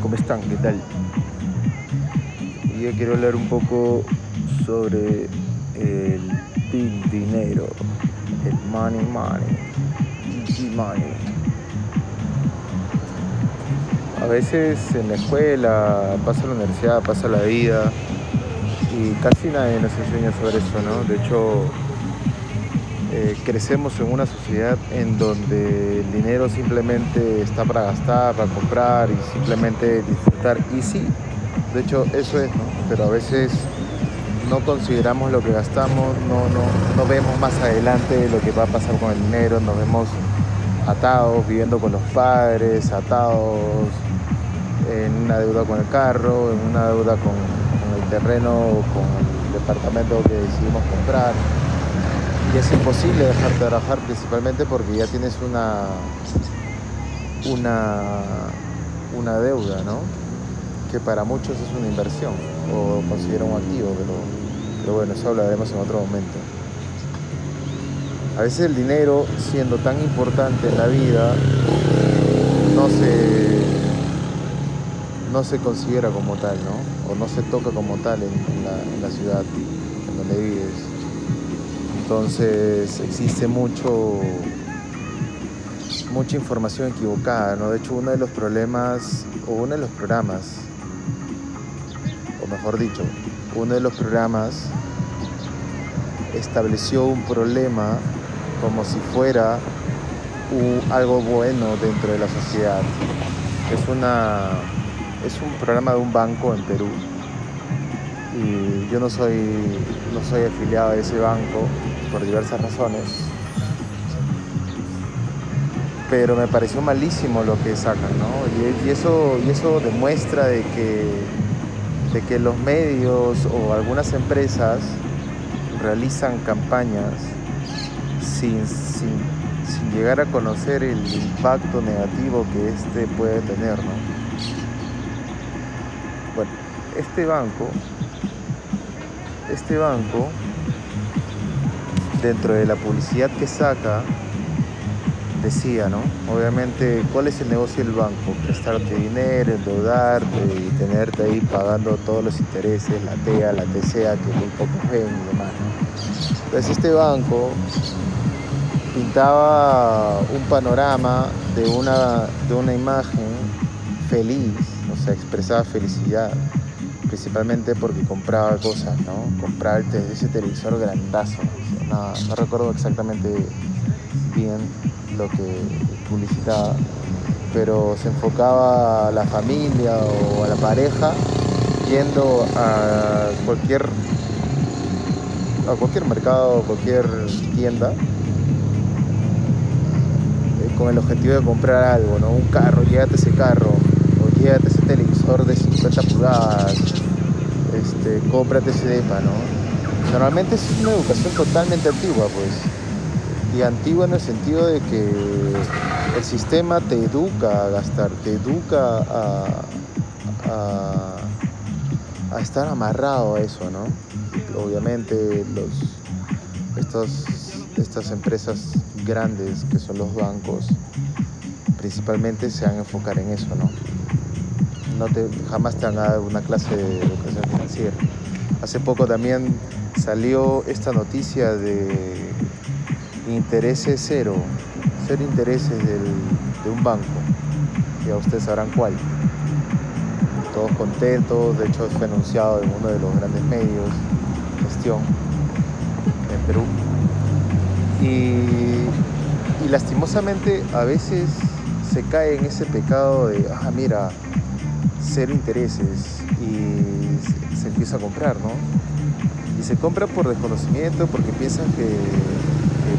¿cómo están? ¿Qué tal? Yo quiero hablar un poco sobre el dinero, el money money, money. A veces en la escuela, pasa la universidad, pasa la vida y casi nadie nos enseña sobre eso, ¿no? De hecho, eh, crecemos en una sociedad en donde el dinero simplemente está para gastar, para comprar y simplemente disfrutar. Y sí, de hecho eso es, ¿no? Pero a veces no consideramos lo que gastamos, no, no, no vemos más adelante lo que va a pasar con el dinero, nos vemos atados, viviendo con los padres, atados en una deuda con el carro, en una deuda con, el terreno con el departamento que decidimos comprar y es imposible dejar de trabajar principalmente porque ya tienes una una una deuda, ¿no? Que para muchos es una inversión o considera un activo, pero, pero bueno, eso hablaremos en otro momento. A veces el dinero, siendo tan importante en la vida, no se, no se considera como tal, ¿no? O no se toca como tal en, la ciudad en donde vives. Entonces existe mucho, mucha información equivocada, ¿no? De hecho, uno de los problemas, o uno de los programas, o mejor dicho, uno de los programas estableció un problema como si fuera algo bueno dentro de la sociedad. Es, una, es un programa de un banco en Perú y yo no soy, no soy afiliado a ese banco por diversas razones. Pero me pareció malísimo lo que sacan, ¿no? Y, eso, y eso demuestra de que, de que los medios o algunas empresas realizan campañas sin, sin, sin llegar a conocer el impacto negativo que este puede tener, ¿no? Bueno, este banco, este banco dentro de la publicidad que saca, decía, ¿no? Obviamente, ¿cuál es el negocio del banco? Prestarte dinero, endeudarte y tenerte ahí pagando todos los intereses, la TEA, la TCA, que muy pocos ven y demás. Entonces este banco pintaba un panorama de una, de una imagen feliz, o sea, expresaba felicidad, principalmente porque compraba cosas, ¿no? Compraba ese televisor grandazo, no, no, recuerdo exactamente bien lo que publicitaba, pero se enfocaba a la familia o a la pareja yendo a cualquier a cualquier mercado, cualquier tienda eh, con el objetivo de comprar algo, ¿no? Un carro, llévate ese carro, o llévate ese televisor de 50 pulgadas, este, cómprate ese depa, ¿no? Normalmente es una educación totalmente antigua, pues. Y antigua en el sentido de que el sistema te educa a gastar, te educa a, a, estar amarrado a eso, ¿no? Obviamente los, estos, estas empresas grandes que son los bancos principalmente se van a enfocar en eso, ¿no? no te, jamás te van a dar una clase de educación financiera. Hace poco también salió esta noticia de intereses cero, cero intereses del, de un banco. Ya ustedes sabrán cuál. Todos contentos, de hecho fue anunciado en uno de los grandes medios gestión en Perú. Y, y lastimosamente a veces se cae en ese pecado de, ah, mira, cero intereses y se empieza a comprar, ¿no? Se compra por desconocimiento porque piensan que,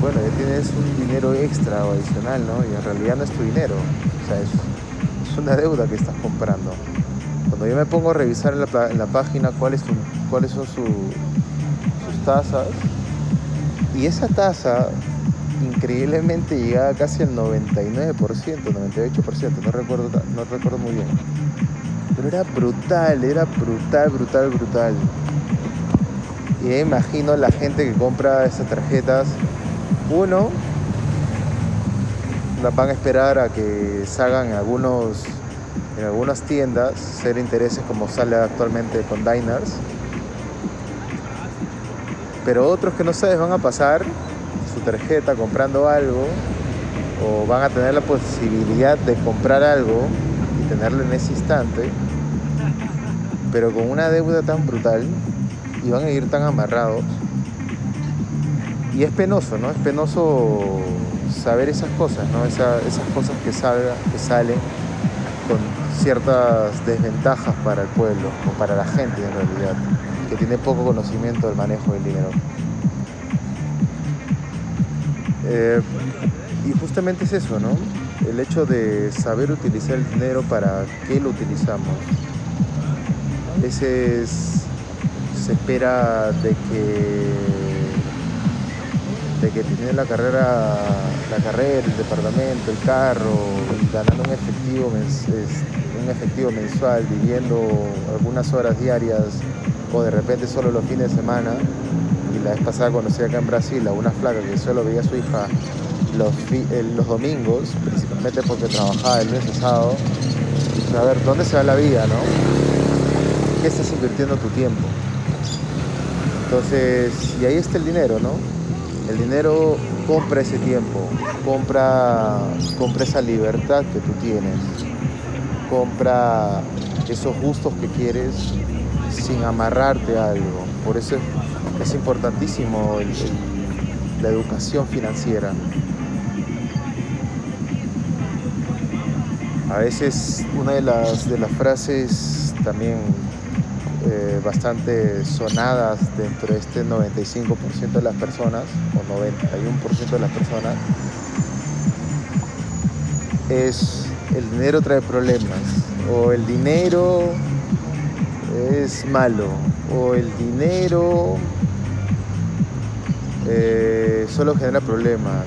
bueno, ya tienes un dinero extra o adicional, ¿no? Y en realidad no es tu dinero, o sea, es, una deuda que estás comprando. Cuando yo me pongo a revisar en la, la página cuáles cuáles son su, sus tasas, y esa tasa increíblemente llegaba casi al 99%, 98%, no recuerdo, no recuerdo muy bien. Pero era brutal, era brutal, brutal, brutal. Y imagino la gente que compra esas tarjetas, uno, las van a esperar a que salgan algunos en algunas tiendas, ser intereses como sale actualmente con Diners. Pero otros que no sabes van a pasar su tarjeta comprando algo o van a tener la posibilidad de comprar algo y tenerlo en ese instante, pero con una deuda tan brutal y van a ir tan amarrados. Y es penoso, ¿no? Es penoso saber esas cosas, ¿no? esas cosas que, salga, que salen con ciertas desventajas para el pueblo o para la gente en realidad, que tiene poco conocimiento del manejo del dinero. Eh, y justamente es eso, ¿no? El hecho de saber utilizar el dinero para qué lo utilizamos. Ese es, se espera de que de que la carrera, la carrera, el departamento, el carro, ganando un efectivo, un efectivo mensual, viviendo algunas horas diarias o de repente solo los fines de semana. Y la vez pasada conocí acá en Brasil a una flaca que solo veía a su hija los, los domingos, principalmente porque trabajaba el pasado. Y a ver, ¿dónde se va la vida, no? ¿Qué estás invirtiendo tu tiempo? Entonces, y ahí está el dinero, ¿no? El dinero compra ese tiempo, compra, compra esa libertad que tú tienes, compra esos gustos que quieres sin amarrarte a algo. Por eso es importantísimo la educación financiera. A veces una de las, de las frases también eh, bastante sonadas dentro de este 95% de las personas, o 91% de las personas, es el dinero trae problemas, o el dinero es malo, o el dinero eh, solo genera problemas.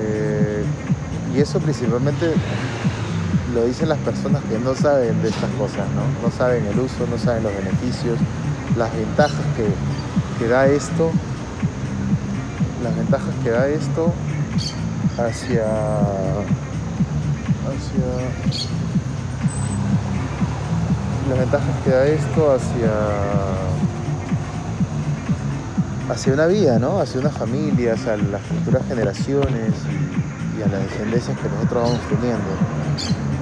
Eh, y eso principalmente lo dicen las personas que no saben de estas cosas, ¿no? No saben el uso, no saben los beneficios, las ventajas que, da esto, las ventajas que da esto hacia, hacia las ventajas que da esto hacia hacia una vida, ¿no? Hacia una familia, hacia las futuras generaciones y a las descendencias que nosotros vamos teniendo.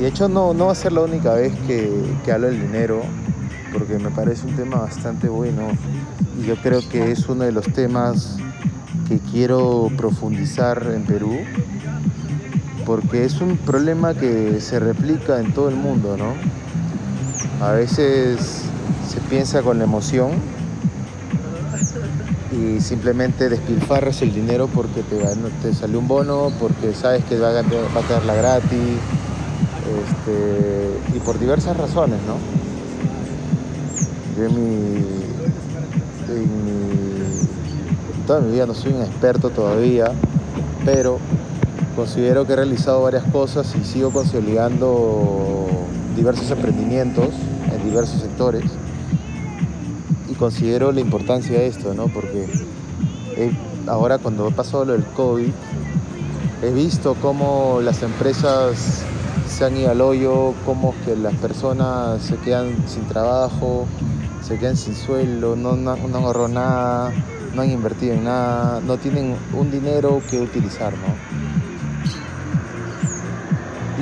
Y de hecho no, no va a ser la única vez que, hablo del dinero, porque me parece un tema bastante bueno y yo creo que es uno de los temas que quiero profundizar en Perú, porque es un problema que se replica en todo el mundo, ¿no? A veces se piensa con la emoción y simplemente despilfarras el dinero porque te, te salió un bono, porque sabes que va a, va a gratis este, y por diversas razones, ¿no? Yo en mi, toda mi vida no soy un experto todavía, pero considero que he realizado varias cosas y sigo consolidando diversos emprendimientos en diversos sectores y considero la importancia de esto, ¿no? Porque ahora cuando pasado lo del COVID, he visto cómo las empresas se han ido al hoyo, cómo que las personas se quedan sin trabajo, se quedan sin sueldo, no, no, han ahorrado nada, no han invertido en nada, no tienen un dinero que utilizar, ¿no?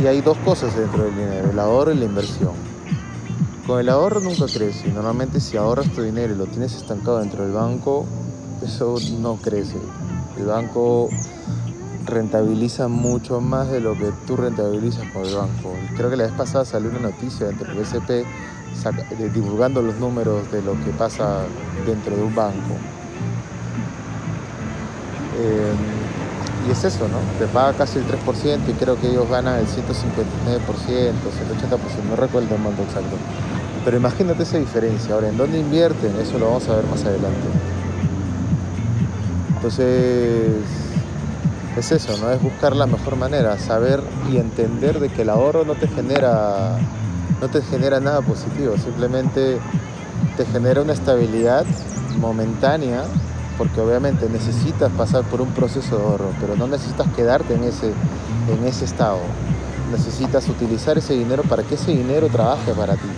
Y hay dos cosas dentro del dinero, el ahorro y la inversión. Con el ahorro nunca crece, normalmente si ahorras tu dinero y lo tienes estancado dentro del banco, eso no crece. El banco rentabiliza mucho más de lo que tú rentabilizas con el banco. Creo que la vez pasada salió una noticia dentro del BCP divulgando los números de lo que pasa dentro de un banco. Em, y es eso, ¿no? Te paga casi el 3% y creo que ellos ganan el 159%, el 80%, no recuerdo el monto exacto. Pero imagínate esa diferencia. Ahora, ¿en dónde invierten? Eso lo vamos a ver más adelante. Entonces, es eso, ¿no? Es buscar la mejor manera, saber y entender de que el ahorro no te genera, no te genera nada positivo, simplemente te genera una estabilidad momentánea porque obviamente necesitas pasar por un proceso de ahorro, pero no necesitas quedarte en ese, en ese estado. Necesitas utilizar ese dinero para que ese dinero trabaje para ti.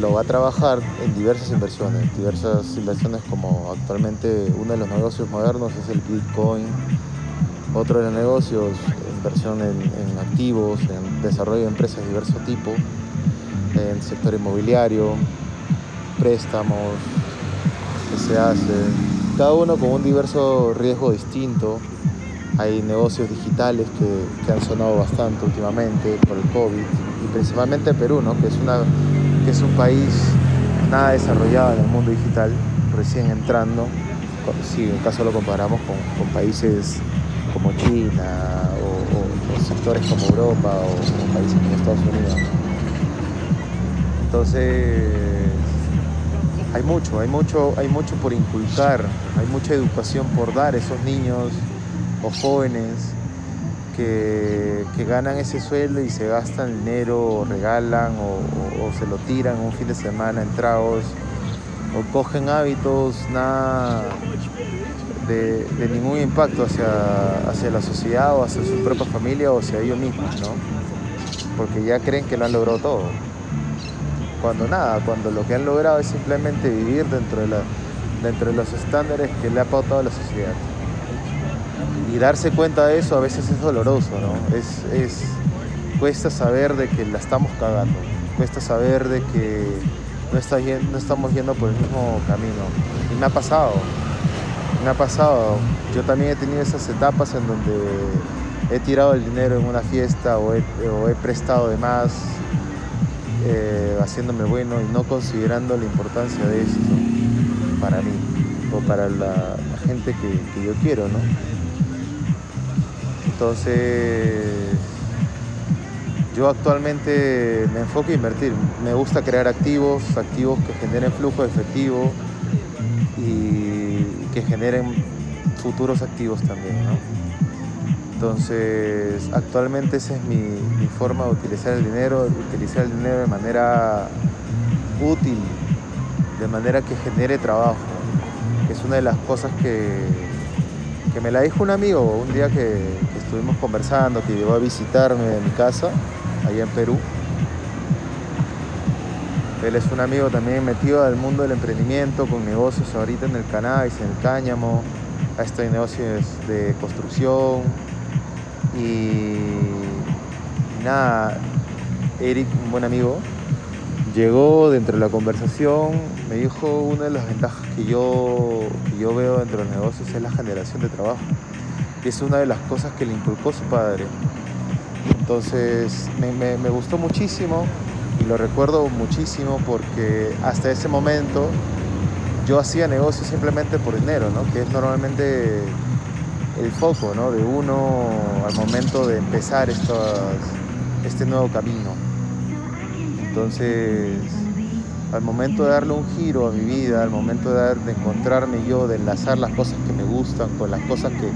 Lo va a trabajar en diversas inversiones, diversas inversiones como actualmente uno de los negocios modernos es el Bitcoin, otro de los negocios, inversión en, activos, en desarrollo de empresas de diverso tipo, en sector inmobiliario, préstamos que se hace, cada uno con un diverso riesgo distinto. Hay negocios digitales que, que han sonado bastante últimamente por el COVID y principalmente Perú, ¿no? que, es una, que es un país nada desarrollado en el mundo digital, recién entrando, si en caso lo comparamos con países como China o, sectores como Europa o, o países como Estados Unidos. Entonces, hay mucho, hay mucho, hay mucho por inculcar, hay mucha educación por dar a esos niños o jóvenes que, que ganan ese sueldo y se gastan dinero, o regalan o, o, se lo tiran un fin de semana en tragos o cogen hábitos nada de, de, ningún impacto hacia, hacia la sociedad o hacia su propia familia o hacia ellos mismos, ¿no? Porque ya creen que lo han logrado todo cuando nada, cuando lo que han logrado es simplemente vivir dentro de, la, dentro de los estándares que le ha pautado la sociedad. Y darse cuenta de eso a veces es doloroso, ¿no? Es, es, cuesta saber de que la estamos cagando, cuesta saber de que no, está, no estamos yendo por el mismo camino. Y me ha pasado, me ha pasado. Yo también he tenido esas etapas en donde he tirado el dinero en una fiesta o he, prestado de más eh, haciéndome bueno y no considerando la importancia de esto para mí o para la, gente que, yo quiero, ¿no? Entonces, yo actualmente me enfoco a invertir. Me gusta crear activos, activos que generen flujo efectivo y que generen futuros activos también. Entonces, actualmente esa es mi, forma de utilizar el dinero, utilizar el dinero de manera útil, de manera que genere trabajo. Es una de las cosas que, que me la dijo un amigo un día que, que, estuvimos conversando, que llegó a visitarme en mi casa, allá en Perú. Él es un amigo también metido al mundo del emprendimiento, con negocios ahorita en el cannabis, en el cáñamo, a estos negocios de construcción, y nada, Eric, un buen amigo, llegó dentro de la conversación, me dijo una de las ventajas que yo, yo veo dentro de los negocios es la generación de trabajo. Y es una de las cosas que le inculcó su padre. Entonces me, me gustó muchísimo y lo recuerdo muchísimo porque hasta ese momento yo hacía negocios simplemente por dinero, ¿no? que es normalmente el foco ¿no? de uno al momento de empezar estos, este nuevo camino. Entonces, al momento de darle un giro a mi vida, al momento de, dar, de encontrarme yo, de enlazar las cosas que me gustan con las cosas que,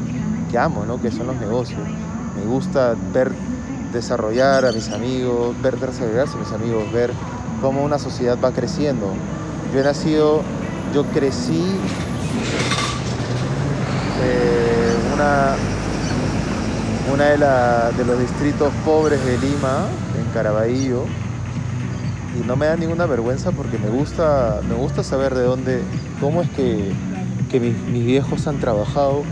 que amo, ¿no? que son los negocios. Me gusta ver desarrollar a mis amigos, ver desarrollarse a mis amigos, ver cómo una sociedad va creciendo. Yo he nacido, yo crecí eh, una, una de, los distritos pobres de Lima, en Caraballo, y no me da ninguna vergüenza porque me gusta, me gusta saber de dónde, cómo es que, que mis, viejos han trabajado,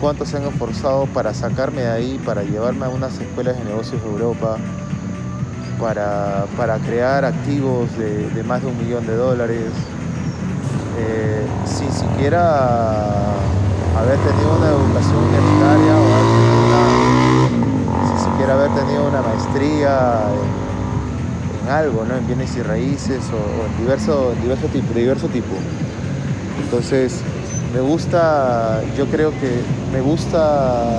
cuánto se han esforzado para sacarme de ahí, para llevarme a unas escuelas de negocios de Europa, para, para crear activos de, más de un millón de dólares, eh, sin siquiera haber tenido una educación universitaria o haber una, si siquiera haber tenido una maestría en, en, algo, ¿no? en bienes y raíces o, o en diverso, de diverso tipo. Entonces, me gusta, yo creo que me gusta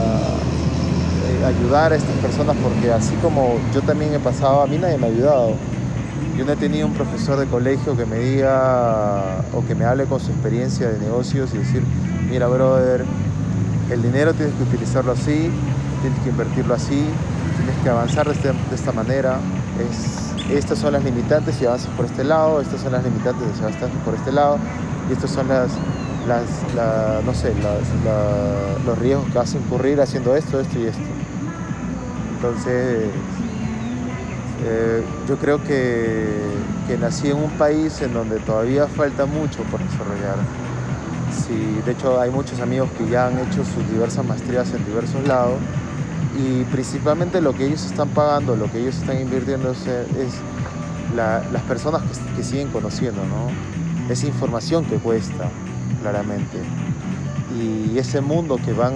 eh, ayudar a estas personas porque así como yo también he pasado, a mí nadie me ha ayudado. Yo no he tenido un profesor de colegio que me diga o que me hable con su experiencia de negocios y decir, mira brother, el dinero tienes que utilizarlo así, tienes que invertirlo así, tienes que avanzar de, este, de esta manera, es, estas son las limitantes si avanzas por este lado, estas son las limitantes si avanzas por este lado, y estas son las, las, no sé, los riesgos que vas incurrir haciendo esto, esto y esto. Entonces, eh, yo creo que, que, nací en un país en donde todavía falta mucho por desarrollar. Sí, de hecho, hay muchos amigos que ya han hecho sus diversas maestrías en diversos lados y principalmente lo que ellos están pagando, lo que ellos están invirtiendo es, las personas que, siguen conociendo, ¿no? Esa información que cuesta, claramente, y ese mundo que van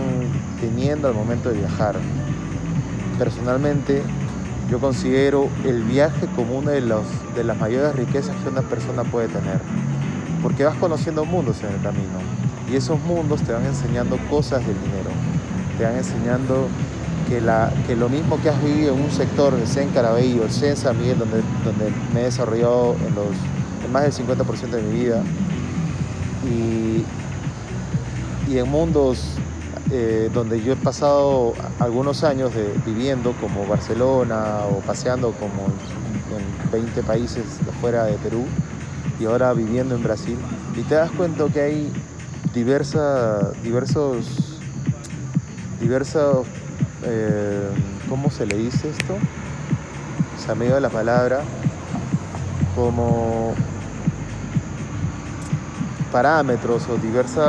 teniendo al momento de viajar. Personalmente, yo considero el viaje como una de, los, de las mayores riquezas que una persona puede tener, porque vas conociendo mundos en el camino, y esos mundos te van enseñando cosas del dinero, te van enseñando que, la, que lo mismo que has vivido en un sector, sea en Carabello, sea en San Miguel, donde, donde me he desarrollado en, los, en más del 50% de mi vida, y, en mundos eh, donde yo he pasado algunos años de, viviendo como Barcelona o paseando como en 20 países fuera de Perú y ahora viviendo en Brasil y te das cuenta que hay diversa, diversos diversos eh, ¿cómo se le dice esto? se me dio la palabra como parámetros o diversas,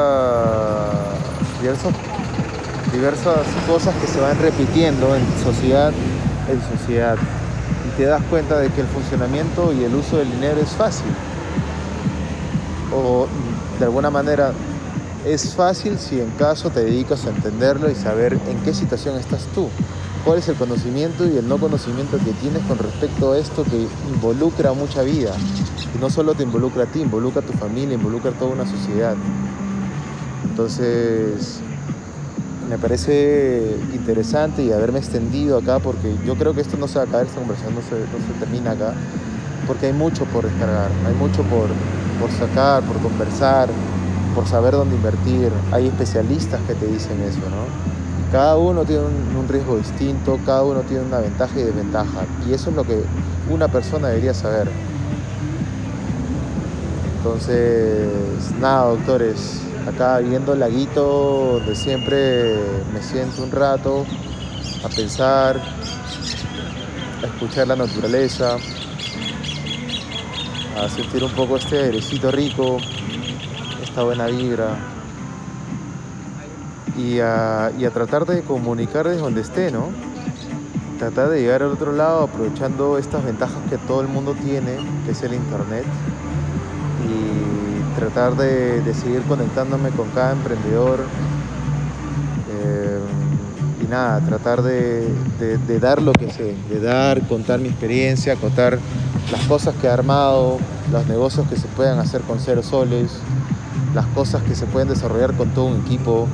diversas cosas que se van repitiendo en sociedad en sociedad. Y te das cuenta de que el funcionamiento y el uso del dinero es fácil. O de alguna manera es fácil si en caso te dedicas a entenderlo y saber en qué situación estás tú cuál es el conocimiento y el no conocimiento que tienes con respecto a esto que involucra mucha vida. Y no solo te involucra a ti, involucra a tu familia, involucra a toda una sociedad. Entonces, me parece interesante y haberme extendido acá porque yo creo que esto no se va a caer, esta conversación no se, termina acá, porque hay mucho por descargar, hay mucho por, por sacar, por conversar, por saber dónde invertir. Hay especialistas que te dicen eso, ¿no? Cada uno tiene un, riesgo distinto, cada uno tiene una ventaja y desventaja. Y eso es lo que una persona debería saber. Entonces, nada, doctores, acá viendo el laguito donde siempre me siento un rato a pensar, a escuchar la naturaleza, a sentir un poco este airecito rico, esta buena vibra y a, tratar de comunicar desde donde esté, ¿no? Tratar de llegar al otro lado aprovechando estas ventajas que todo el mundo tiene, que es el Internet, y tratar de, seguir conectándome con cada emprendedor. Eh, y nada, tratar de, dar lo que sé, de dar, contar mi experiencia, contar las cosas que he armado, los negocios que se puedan hacer con cero soles, las cosas que se pueden desarrollar con todo un equipo,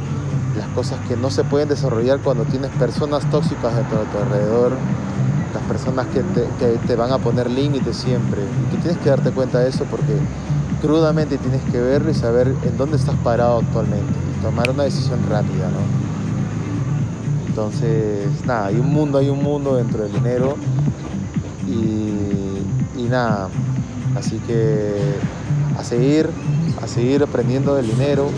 las cosas que no se pueden desarrollar cuando tienes personas tóxicas dentro de tu alrededor, las personas que te, van a poner límites siempre. Y tú tienes que darte cuenta de eso porque crudamente tienes que verlo y saber en dónde estás parado actualmente y tomar una decisión rápida, ¿no? Entonces, nada, hay un mundo, hay un mundo dentro del dinero y, y nada, así que a seguir, a seguir aprendiendo del dinero,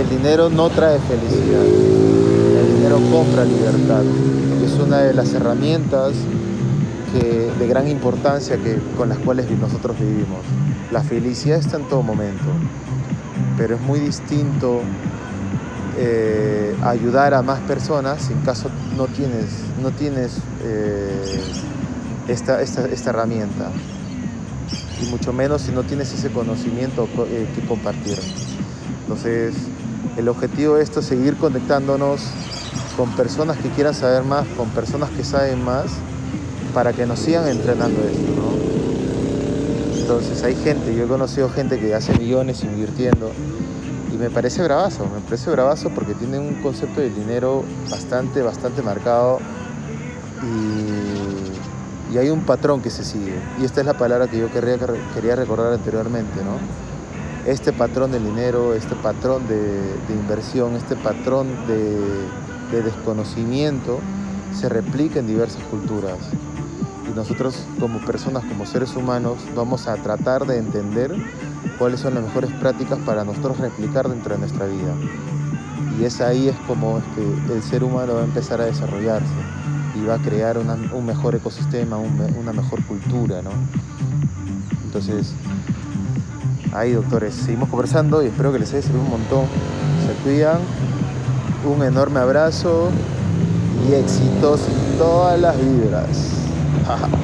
el dinero no trae felicidad, el dinero compra libertad. Es una de las herramientas de gran importancia que, con las cuales nosotros vivimos. La felicidad está en todo momento, pero es muy distinto eh, ayudar a más personas en caso no tienes, no tienes eh, esta, esta, herramienta y mucho menos si no tienes ese conocimiento eh, que compartir. Entonces, el objetivo de esto es seguir conectándonos con personas que quieran saber más, con personas que saben más, para que nos sigan entrenando esto. Entonces hay gente, yo he conocido gente que hace millones invirtiendo y me parece bravazo, me parece bravazo porque tiene un concepto de dinero bastante, bastante marcado y, hay un patrón que se sigue. Y esta es la palabra que yo quería, quería recordar anteriormente, ¿no? Este patrón de dinero, este patrón de, inversión, este patrón de, desconocimiento se replica en diversas culturas. y nosotros como personas, como seres humanos, vamos a tratar de entender cuáles son las mejores prácticas para nosotros replicar dentro de nuestra vida. Y es ahí es como es el ser humano va a empezar a desarrollarse y va a crear un mejor ecosistema, una mejor cultura, ¿no? Entonces, ahí doctores, seguimos conversando y espero que les haya servido un montón. Se cuidan, un enorme abrazo y éxitos en todas las vibras.